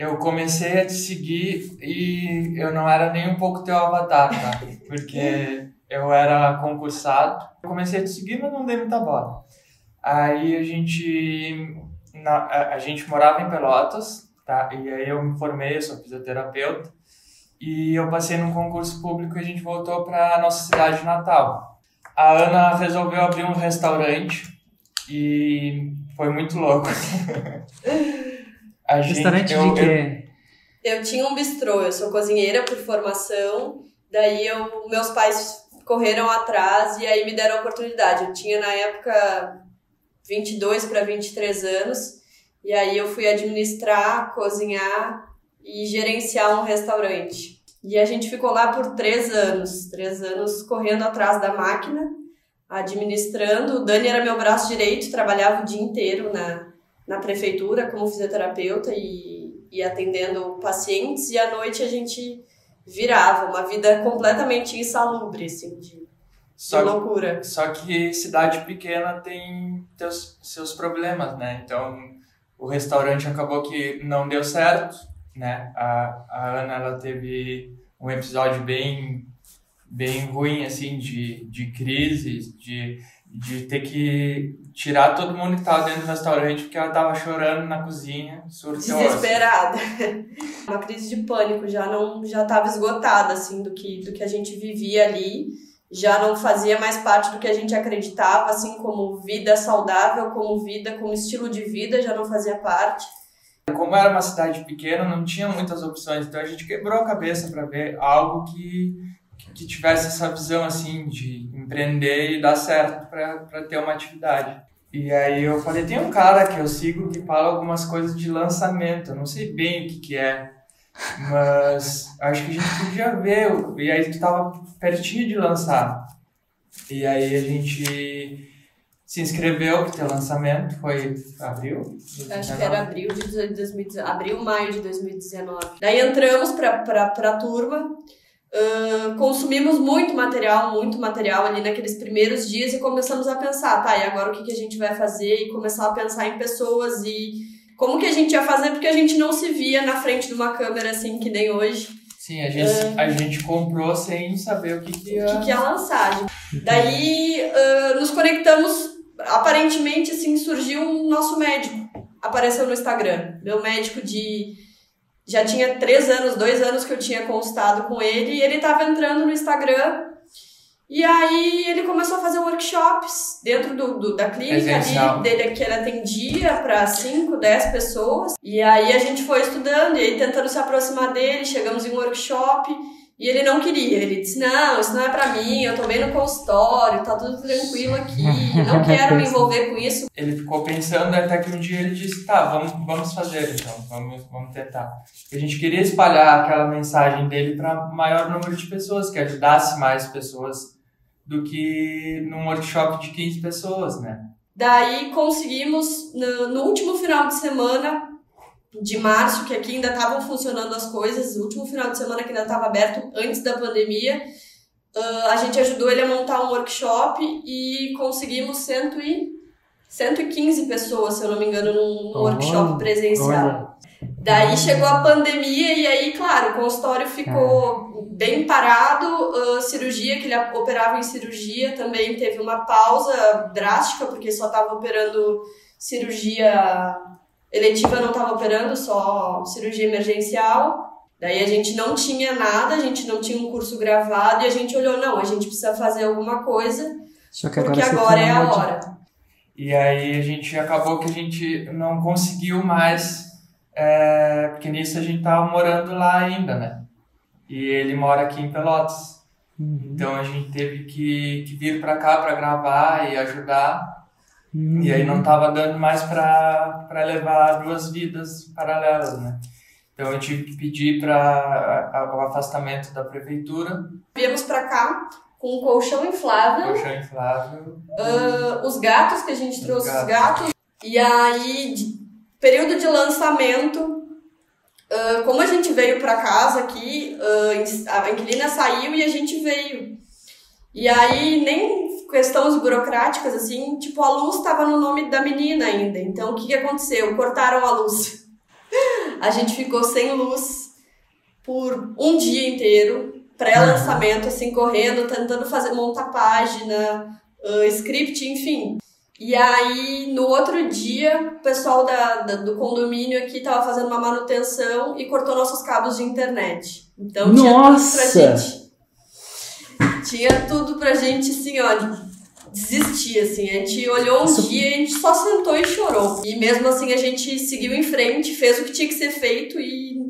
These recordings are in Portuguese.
eu comecei a te seguir e eu não era nem um pouco teu avatar, tá? Porque eu era concursado. Eu comecei a te seguir, mas não dei muita bola. Aí a gente, na, a, a gente morava em Pelotas, tá? E aí eu me formei, eu sou fisioterapeuta. E eu passei num concurso público e a gente voltou para nossa cidade natal. A Ana resolveu abrir um restaurante e foi muito louco. A Restaurante gente, eu, de quê? Eu, eu tinha um bistrô, eu sou cozinheira por formação, daí eu, meus pais correram atrás e aí me deram a oportunidade. Eu tinha na época 22 para 23 anos e aí eu fui administrar, cozinhar e gerenciar um restaurante. E a gente ficou lá por três anos, três anos correndo atrás da máquina, administrando. O Dani era meu braço direito, trabalhava o dia inteiro na, na prefeitura como fisioterapeuta e, e atendendo pacientes, e à noite a gente virava, uma vida completamente insalubre, assim, de, só de loucura. Que, só que cidade pequena tem teus, seus problemas, né? Então, o restaurante acabou que não deu certo, né? A, a Ana, ela teve um episódio bem, bem ruim, assim, de, de crise, de de ter que tirar todo mundo que estava dentro do restaurante porque ela estava chorando na cozinha, surteosa. Desesperada. Uma crise de pânico, já não já estava esgotada assim do que do que a gente vivia ali, já não fazia mais parte do que a gente acreditava, assim como vida saudável, como vida, como estilo de vida, já não fazia parte. Como era uma cidade pequena, não tinha muitas opções, então a gente quebrou a cabeça para ver algo que que tivesse essa visão assim de empreender e dar certo para ter uma atividade. E aí eu falei, tem um cara que eu sigo que fala algumas coisas de lançamento, eu não sei bem o que que é, mas acho que a gente podia ver, e aí tu tava pertinho de lançar. E aí a gente se inscreveu para ter lançamento, foi abril? Acho que era abril de 2019, abril, maio de 2019. Daí entramos para a turma, Uh, consumimos muito material, muito material ali naqueles primeiros dias e começamos a pensar, tá, e agora o que, que a gente vai fazer? E começar a pensar em pessoas e como que a gente ia fazer, porque a gente não se via na frente de uma câmera assim, que nem hoje. Sim, a gente, uh, a gente comprou sem saber o que, que ia... O que, que ia lançar. Daí uh, nos conectamos, aparentemente assim, surgiu um nosso médico, apareceu no Instagram, meu médico de já tinha três anos, dois anos que eu tinha constado com ele, e ele estava entrando no Instagram. E aí ele começou a fazer workshops dentro do, do da clínica ali, dele que ele atendia para 5, 10 pessoas. E aí a gente foi estudando e aí tentando se aproximar dele, chegamos em um workshop. E ele não queria, ele disse: Não, isso não é para mim, eu tô bem no consultório, tá tudo tranquilo aqui, não quero me envolver com isso. Ele ficou pensando até que um dia ele disse: Tá, vamos, vamos fazer então, vamos, vamos tentar. A gente queria espalhar aquela mensagem dele para maior número de pessoas, que ajudasse mais pessoas do que num workshop de 15 pessoas, né? Daí conseguimos, no, no último final de semana, de março, que aqui ainda estavam funcionando as coisas, o último final de semana que ainda estava aberto antes da pandemia, uh, a gente ajudou ele a montar um workshop e conseguimos cento e, 115 pessoas, se eu não me engano, num, num workshop presencial. Daí chegou a pandemia e aí, claro, o consultório ficou bem parado, uh, cirurgia, que ele operava em cirurgia, também teve uma pausa drástica, porque só estava operando cirurgia eletiva não estava operando, só cirurgia emergencial. Daí a gente não tinha nada, a gente não tinha um curso gravado e a gente olhou, não, a gente precisa fazer alguma coisa, agora porque agora é a hora. E aí a gente acabou que a gente não conseguiu mais, é, porque nisso a gente tava morando lá ainda, né? E ele mora aqui em Pelotas. Uhum. Então a gente teve que, que vir para cá para gravar e ajudar. Uhum. E aí não estava dando mais para levar duas vidas paralelas, né? Então eu tive que pedir para o afastamento da prefeitura. Viemos para cá com um colchão inflável. Colchão inflável. Uh, os gatos que a gente trouxe, os gatos. os gatos. E aí, de, período de lançamento, uh, como a gente veio para casa aqui, uh, a inquilina saiu e a gente veio. E aí nem questões burocráticas, assim, tipo, a luz estava no nome da menina ainda. Então, o que, que aconteceu? Cortaram a luz. A gente ficou sem luz por um dia inteiro, pré-lançamento, assim, correndo, tentando fazer, montar página, uh, script, enfim. E aí, no outro dia, o pessoal da, da, do condomínio aqui tava fazendo uma manutenção e cortou nossos cabos de internet. Então Nossa! tinha tudo pra gente. Tinha tudo pra gente, assim, ó, desistir, assim. A gente olhou um Isso- dia e a gente só sentou e chorou. E mesmo assim a gente seguiu em frente, fez o que tinha que ser feito e,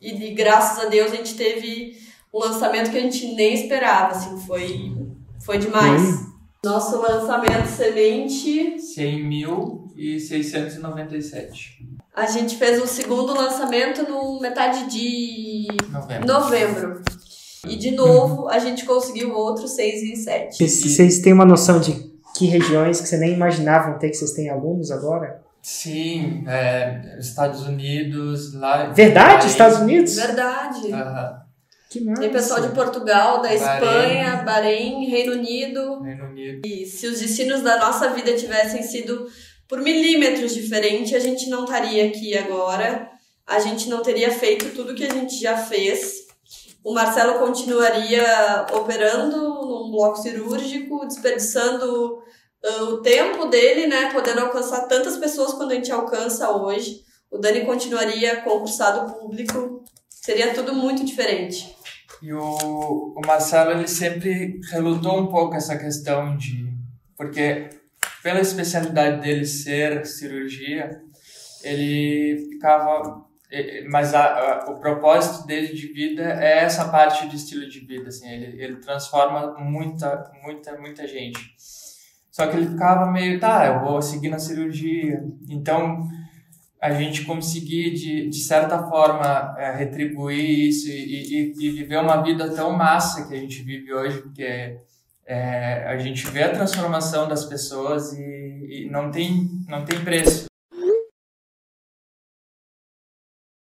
e, e graças a Deus a gente teve um lançamento que a gente nem esperava, assim. Foi, foi demais. Nosso lançamento semente 100.697. A gente fez o segundo lançamento no metade de Novembro. novembro. E de novo, a gente conseguiu outro 6 e 7. Vocês- têm uma noção de que regiões que você nem imaginavam ter, que vocês têm alunos agora? Sim, é, Estados Unidos, lá. Verdade? Bahia. Estados Unidos? Verdade. Aham, Que massa. Tem pessoal de Portugal, da Bahrein. Espanha, Bahrein, Reino Unido. Reino Unido. E se os destinos da nossa vida tivessem sido por milímetros diferentes, a gente não estaria aqui agora. A gente não teria feito tudo que a gente já fez. O Marcelo continuaria operando num bloco cirúrgico, desperdiçando ah, o tempo dele, né? Podendo alcançar tantas pessoas quanto a gente alcança hoje. O Dani continuaria concursado público. Seria tudo muito diferente. E o, o Marcelo, ele sempre relutou um pouco essa questão de... Porque pela especialidade dele ser cirurgia, ele ficava... Mas a, a- o propósito dele de vida é essa parte de estilo de vida, assim. Ele, ele transforma muita, muita, muita gente. Só que ele ficava meio, tá, eu vou seguir na cirurgia. Então, a gente conseguir, de, de certa forma, é, retribuir isso e, e, e viver uma vida tão massa que a gente vive hoje, porque é, a gente vê a transformação das pessoas e, e não, tem, não tem preço.